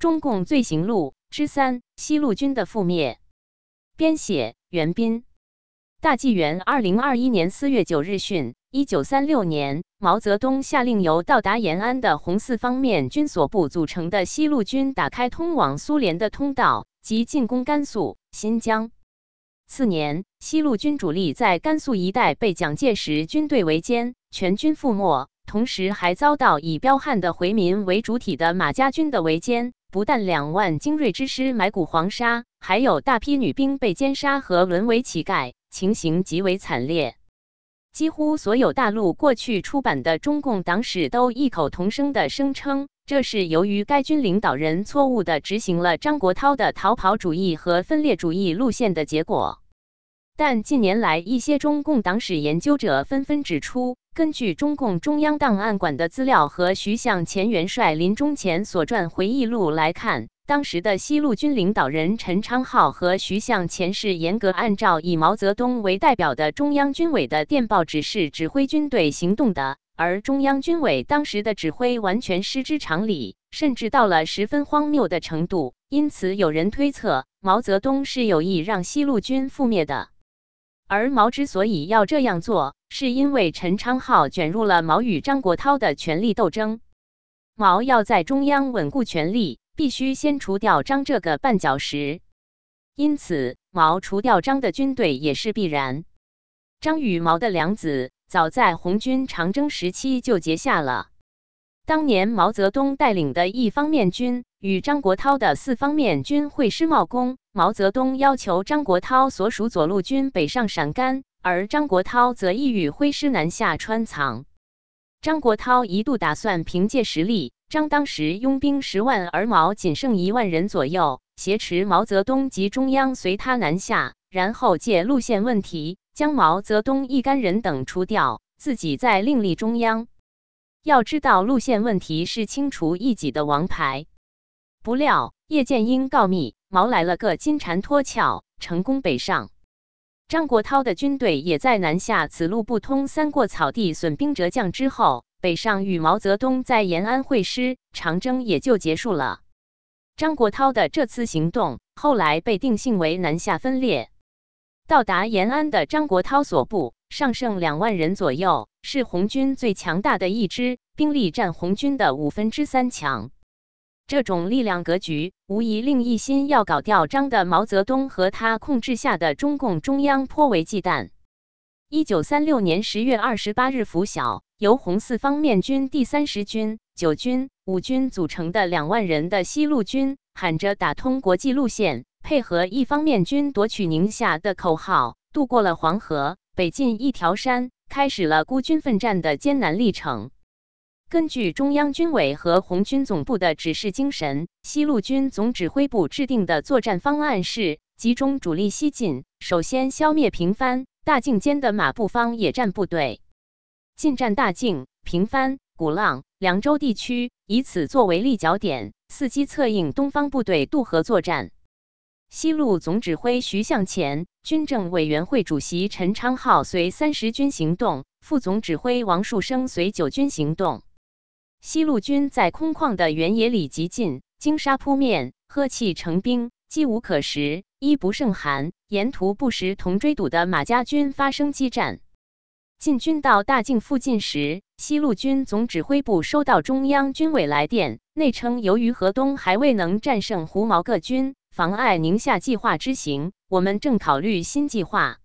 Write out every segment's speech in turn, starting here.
中共罪行录之三：西路军的覆灭。编写：袁斌。大纪元二零二一年四月九日讯：一九三六年，毛泽东下令由到达延安的红四方面军所部组成的西路军打开通往苏联的通道，及进攻甘肃、新疆。次年，西路军主力在甘肃一带被蒋介石军队围歼，全军覆没。同时，还遭到以彪悍的回民为主体的马家军的围歼。不但两万精锐之师埋骨黄沙，还有大批女兵被奸杀和沦为乞丐，情形极为惨烈。几乎所有大陆过去出版的中共党史都异口同声地声称，这是由于该军领导人错误地执行了张国焘的逃跑主义和分裂主义路线的结果。但近年来，一些中共党史研究者纷纷指出。根据中共中央档案馆的资料和徐向前元帅临终前所撰回忆录来看，当时的西路军领导人陈昌浩和徐向前是严格按照以毛泽东为代表的中央军委的电报指示指挥军队行动的，而中央军委当时的指挥完全失之常理，甚至到了十分荒谬的程度。因此，有人推测毛泽东是有意让西路军覆灭的。而毛之所以要这样做，是因为陈昌浩卷入了毛与张国焘的权力斗争。毛要在中央稳固权力，必须先除掉张这个绊脚石。因此，毛除掉张的军队也是必然。张与毛的梁子，早在红军长征时期就结下了。当年毛泽东带领的一方面军与张国焘的四方面军会师茂功。毛泽东要求张国焘所属左路军北上陕甘，而张国焘则意欲挥师南下川藏。张国焘一度打算凭借实力，张当时拥兵十万，而毛仅剩一万人左右，挟持毛泽东及中央随他南下，然后借路线问题将毛泽东一干人等除掉，自己再另立中央。要知道，路线问题是清除异己的王牌。不料叶剑英告密。毛来了个金蝉脱壳，成功北上。张国焘的军队也在南下此路不通、三过草地、损兵折将之后，北上与毛泽东在延安会师，长征也就结束了。张国焘的这次行动后来被定性为南下分裂。到达延安的张国焘所部尚剩两万人左右，是红军最强大的一支，兵力占红军的五分之三强。这种力量格局，无疑令一心要搞掉张的毛泽东和他控制下的中共中央颇为忌惮。一九三六年十月二十八日拂晓，由红四方面军第三十军、九军、五军组成的两万人的西路军，喊着打通国际路线，配合一方面军夺取宁夏的口号，渡过了黄河，北进一条山，开始了孤军奋战的艰难历程。根据中央军委和红军总部的指示精神，西路军总指挥部制定的作战方案是：集中主力西进，首先消灭平番、大境间的马步芳野战部队，进占大境、平番、鼓浪、凉州地区，以此作为立脚点，伺机策应东方部队渡河作战。西路总指挥徐向前、军政委员会主席陈昌浩随三十军行动，副总指挥王树声随九军行动。西路军在空旷的原野里急进，经沙扑面，喝气成冰，饥无可食，衣不胜寒。沿途不时同追堵的马家军发生激战。进军到大境附近时，西路军总指挥部收到中央军委来电，内称由于河东还未能战胜胡毛各军，妨碍宁夏计划之行，我们正考虑新计划，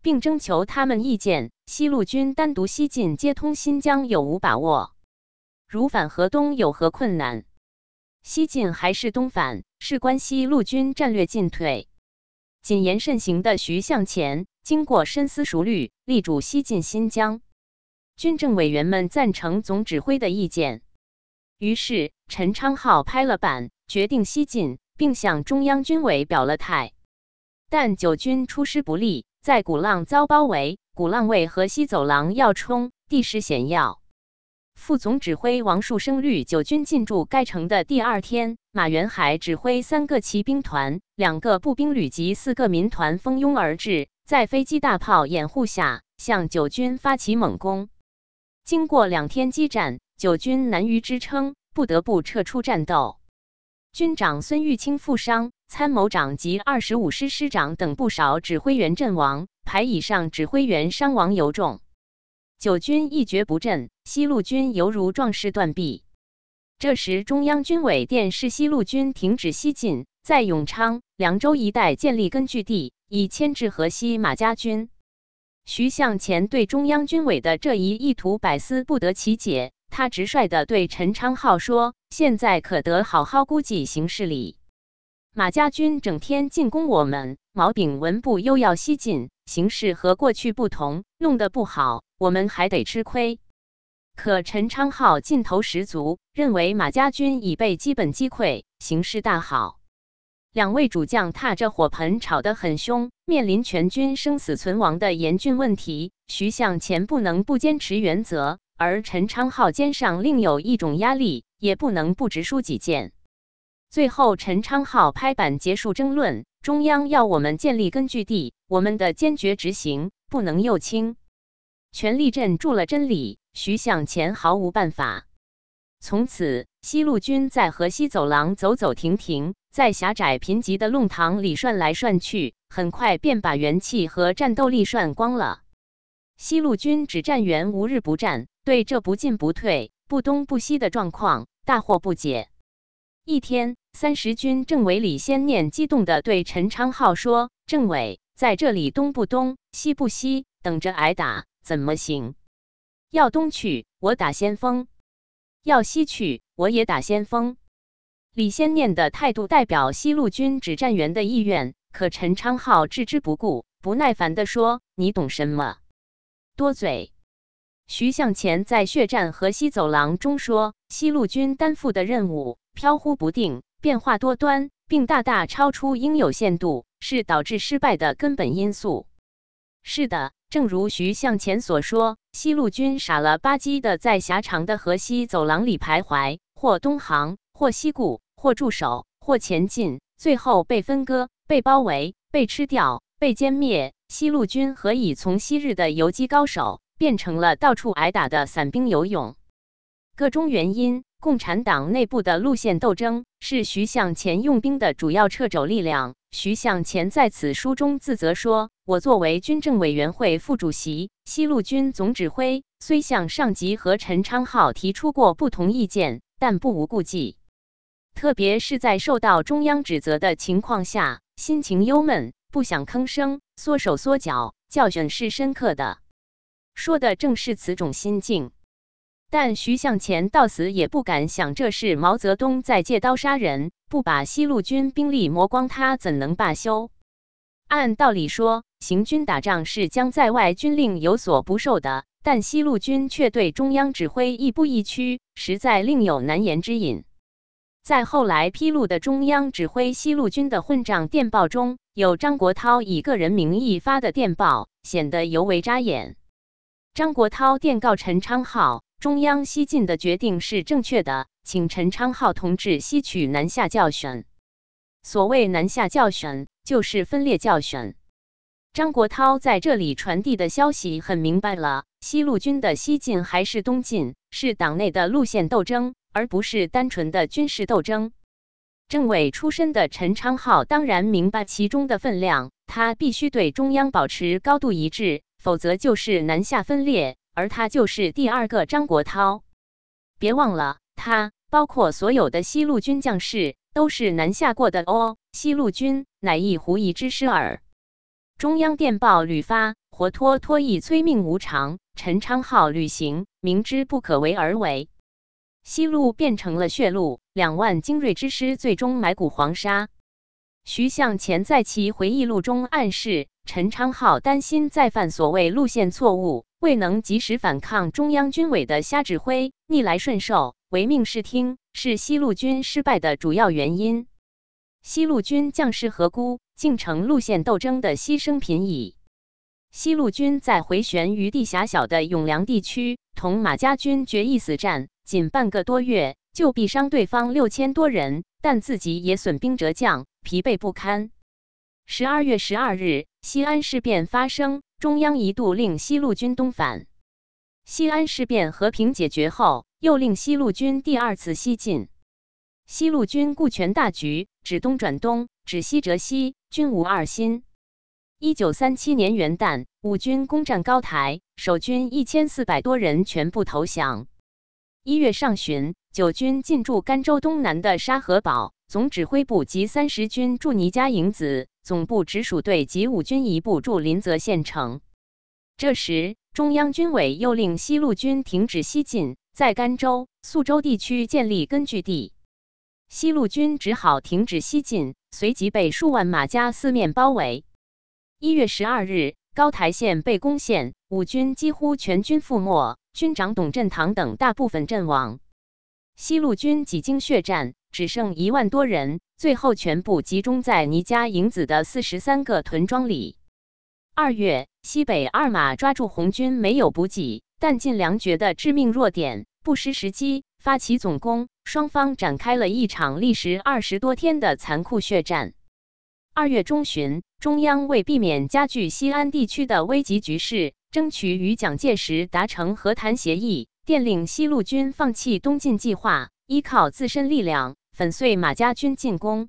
并征求他们意见。西路军单独西进接通新疆有无把握？如反河东有何困难？西进还是东返，事关西路军战略进退。谨言慎行的徐向前经过深思熟虑，力主西进新疆。军政委员们赞成总指挥的意见，于是陈昌浩拍了板，决定西进，并向中央军委表了态。但九军出师不利，在鼓浪遭包围，鼓浪为河西走廊要冲，地势险要。副总指挥王树声率九军进驻该城的第二天，马元海指挥三个骑兵团、两个步兵旅及四个民团蜂拥而至，在飞机大炮掩护下，向九军发起猛攻。经过两天激战，九军难于支撑，不得不撤出战斗。军长孙玉清负伤，参谋长及二十五师师长等不少指挥员阵亡，排以上指挥员伤亡尤重。九军一蹶不振，西路军犹如壮士断臂。这时，中央军委电示西路军停止西进，在永昌、凉州一带建立根据地，以牵制河西马家军。徐向前对中央军委的这一意图百思不得其解，他直率地对陈昌浩说：“现在可得好好估计形势里。马家军整天进攻我们，毛炳文部又要西进，形势和过去不同，弄得不好。”我们还得吃亏，可陈昌浩劲头十足，认为马家军已被基本击溃，形势大好。两位主将踏着火盆吵得很凶，面临全军生死存亡的严峻问题。徐向前不能不坚持原则，而陈昌浩肩上另有一种压力，也不能不直抒己见。最后，陈昌浩拍板结束争论：中央要我们建立根据地，我们的坚决执行，不能右倾。全力镇住了真理，徐向前毫无办法。从此，西路军在河西走廊走走停停，在狭窄贫瘠的弄堂里涮来涮去，很快便把元气和战斗力涮光了。西路军指战员无日不战，对这不进不退、不东不西的状况大惑不解。一天，三十军政委李先念激动地对陈昌浩说：“政委，在这里东不东，西不西，等着挨打。”怎么行？要东去，我打先锋；要西去，我也打先锋。李先念的态度代表西路军指战员的意愿，可陈昌浩置之不顾，不耐烦地说：“你懂什么？多嘴！”徐向前在血战河西走廊中说：“西路军担负的任务飘忽不定，变化多端，并大大超出应有限度，是导致失败的根本因素。”是的。正如徐向前所说，西路军傻了吧唧的在狭长的河西走廊里徘徊，或东航，或西顾，或驻守，或前进，最后被分割、被包围、被吃掉、被歼灭。西路军何以从昔日的游击高手，变成了到处挨打的散兵游勇？个中原因，共产党内部的路线斗争是徐向前用兵的主要掣肘力量。徐向前在此书中自责说：“我作为军政委员会副主席、西路军总指挥，虽向上级和陈昌浩提出过不同意见，但不无顾忌。特别是在受到中央指责的情况下，心情忧闷，不想吭声，缩手缩脚。教训是深刻的，说的正是此种心境。但徐向前到死也不敢想，这是毛泽东在借刀杀人。”不把西路军兵力磨光，他怎能罢休？按道理说，行军打仗是将在外军令有所不受的，但西路军却对中央指挥亦步亦趋，实在另有难言之隐。在后来披露的中央指挥西路军的混账电报中，有张国焘以个人名义发的电报，显得尤为扎眼。张国焘电告陈昌浩。中央西进的决定是正确的，请陈昌浩同志吸取南下教训。所谓南下教训，就是分裂教训。张国焘在这里传递的消息很明白了：西路军的西进还是东进，是党内的路线斗争，而不是单纯的军事斗争。政委出身的陈昌浩当然明白其中的分量，他必须对中央保持高度一致，否则就是南下分裂。而他就是第二个张国焘，别忘了，他包括所有的西路军将士都是南下过的哦。西路军乃一狐疑之师耳。中央电报屡发，活脱脱亦催命无常。陈昌浩旅行，明知不可为而为，西路变成了血路，两万精锐之师最终埋骨黄沙。徐向前在其回忆录中暗示，陈昌浩担心再犯所谓路线错误。未能及时反抗中央军委的瞎指挥、逆来顺受、唯命是听，是西路军失败的主要原因。西路军将士何辜，竟成路线斗争的牺牲品矣。西路军在回旋余地狭小的永良地区，同马家军决一死战，仅半个多月就毙伤对方六千多人，但自己也损兵折将，疲惫不堪。十二月十二日，西安事变发生。中央一度令西路军东返，西安事变和平解决后，又令西路军第二次西进。西路军顾全大局，指东转东，指西折西，均无二心。一九三七年元旦，五军攻占高台，守军一千四百多人全部投降。一月上旬，九军进驻甘州东南的沙河堡，总指挥部及三十军驻倪家营子，总部直属队及五军一部驻临泽县城。这时，中央军委又令西路军停止西进，在甘州、宿州地区建立根据地。西路军只好停止西进，随即被数万马家四面包围。一月十二日，高台县被攻陷，五军几乎全军覆没，军长董振堂等大部分阵亡。西路军几经血战，只剩一万多人，最后全部集中在倪家营子的四十三个屯庄里。二月，西北二马抓住红军没有补给，但尽粮绝的致命弱点，不失时机。发起总攻，双方展开了一场历时二十多天的残酷血战。二月中旬，中央为避免加剧西安地区的危急局势，争取与蒋介石达成和谈协议，电令西路军放弃东进计划，依靠自身力量粉碎马家军进攻。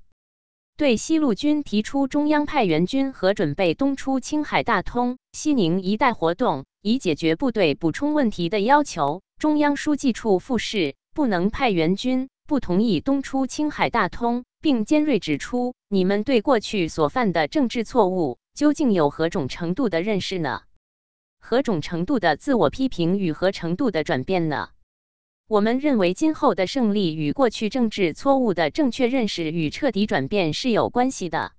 对西路军提出中央派援军和准备东出青海、大通、西宁一带活动，以解决部队补充问题的要求，中央书记处复示。不能派援军，不同意东出青海、大通，并尖锐指出：你们对过去所犯的政治错误，究竟有何种程度的认识呢？何种程度的自我批评与何程度的转变呢？我们认为，今后的胜利与过去政治错误的正确认识与彻底转变是有关系的。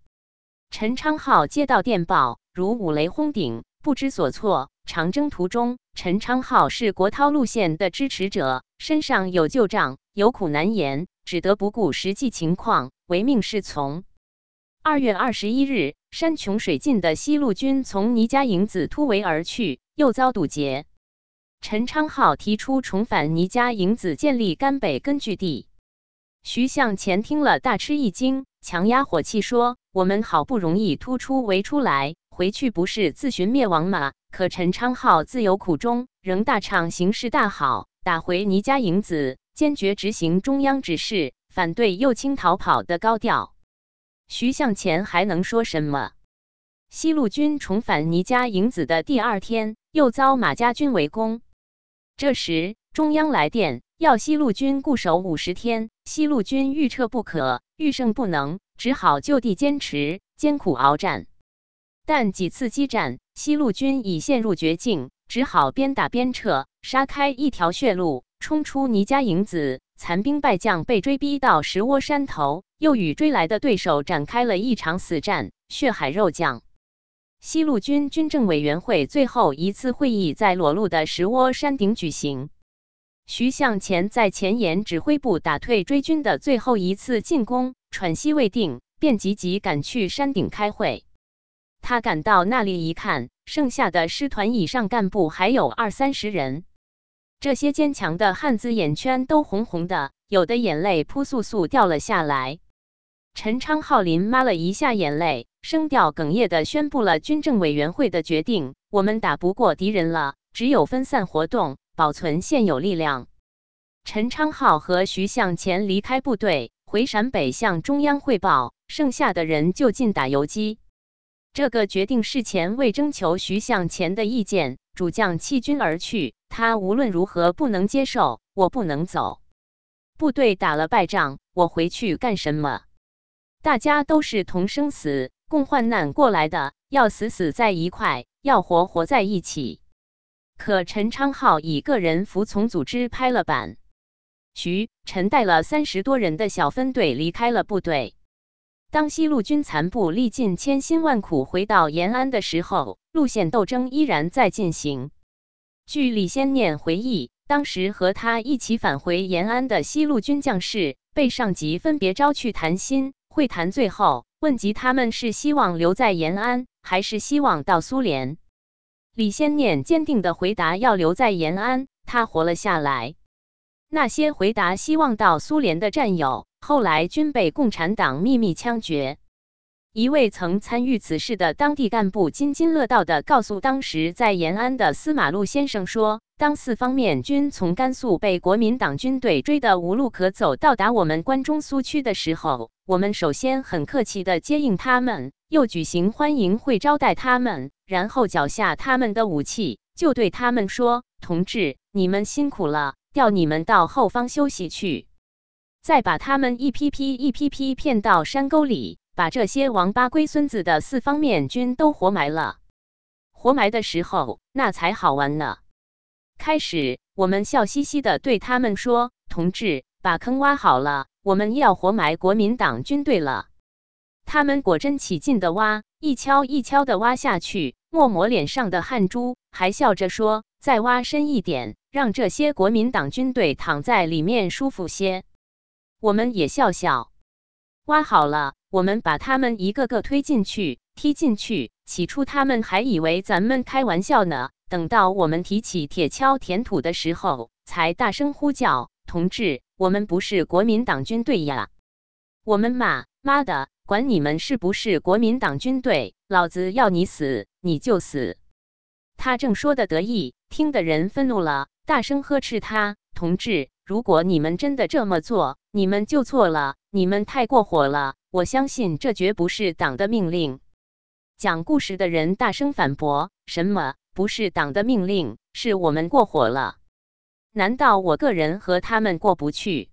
陈昌浩接到电报，如五雷轰顶，不知所措。长征途中，陈昌浩是国焘路线的支持者，身上有旧账，有苦难言，只得不顾实际情况，唯命是从。二月二十一日，山穷水尽的西路军从倪家营子突围而去，又遭堵截。陈昌浩提出重返倪家营子，建立甘北根据地。徐向前听了大吃一惊，强压火气说：“我们好不容易突出围出来，回去不是自寻灭亡吗？”可陈昌浩自有苦衷，仍大唱形势大好，打回倪家营子，坚决执行中央指示，反对右倾逃跑的高调。徐向前还能说什么？西路军重返倪家营子的第二天，又遭马家军围攻。这时中央来电，要西路军固守五十天。西路军欲撤不可，欲胜不能，只好就地坚持，艰苦鏖战。但几次激战，西路军已陷入绝境，只好边打边撤，杀开一条血路，冲出倪家营子。残兵败将被追逼到石窝山头，又与追来的对手展开了一场死战，血海肉酱。西路军军政委员会最后一次会议在裸露的石窝山顶举行。徐向前在前沿指挥部打退追军的最后一次进攻，喘息未定，便急急赶去山顶开会。他赶到那里一看，剩下的师团以上干部还有二三十人。这些坚强的汉子眼圈都红红的，有的眼泪扑簌簌掉了下来。陈昌浩林抹了一下眼泪，声调哽咽地宣布了军政委员会的决定：我们打不过敌人了，只有分散活动，保存现有力量。陈昌浩和徐向前离开部队，回陕北向中央汇报，剩下的人就近打游击。这个决定事前未征求徐向前的意见，主将弃军而去。他无论如何不能接受，我不能走。部队打了败仗，我回去干什么？大家都是同生死、共患难过来的，要死死在一块，要活活在一起。可陈昌浩以个人服从组织拍了板，徐、陈带了三十多人的小分队离开了部队。当西路军残部历尽千辛万苦回到延安的时候，路线斗争依然在进行。据李先念回忆，当时和他一起返回延安的西路军将士被上级分别招去谈心会谈，最后问及他们是希望留在延安，还是希望到苏联。李先念坚定的回答要留在延安，他活了下来。那些回答希望到苏联的战友。后来均被共产党秘密枪决。一位曾参与此事的当地干部津津乐道地告诉当时在延安的司马路先生说：“当四方面军从甘肃被国民党军队追得无路可走，到达我们关中苏区的时候，我们首先很客气地接应他们，又举行欢迎会招待他们，然后缴下他们的武器，就对他们说：‘同志，你们辛苦了，调你们到后方休息去。’再把他们一批批、一批批骗到山沟里。”把这些王八龟孙子的四方面军都活埋了。活埋的时候，那才好玩呢。开始，我们笑嘻嘻的对他们说：“同志，把坑挖好了，我们要活埋国民党军队了。”他们果真起劲的挖，一锹一锹的挖下去，抹抹脸上的汗珠，还笑着说：“再挖深一点，让这些国民党军队躺在里面舒服些。”我们也笑笑，挖好了。我们把他们一个个推进去、踢进去。起初他们还以为咱们开玩笑呢。等到我们提起铁锹填土的时候，才大声呼叫：“同志，我们不是国民党军队呀！”我们骂：“妈的，管你们是不是国民党军队，老子要你死你就死！”他正说的得意，听的人愤怒了，大声呵斥他：“同志，如果你们真的这么做，你们就错了，你们太过火了。”我相信这绝不是党的命令。讲故事的人大声反驳：“什么不是党的命令？是我们过火了？难道我个人和他们过不去？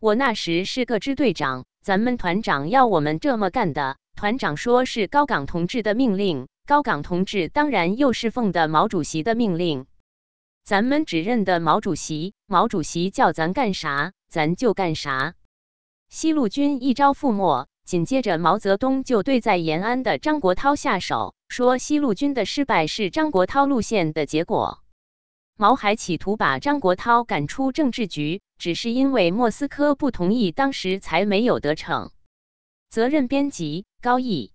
我那时是个支队长，咱们团长要我们这么干的。团长说是高岗同志的命令，高岗同志当然又是奉的毛主席的命令。咱们只认得毛主席，毛主席叫咱干啥，咱就干啥。”西路军一招覆没，紧接着毛泽东就对在延安的张国焘下手，说西路军的失败是张国焘路线的结果。毛还企图把张国焘赶出政治局，只是因为莫斯科不同意，当时才没有得逞。责任编辑：高毅。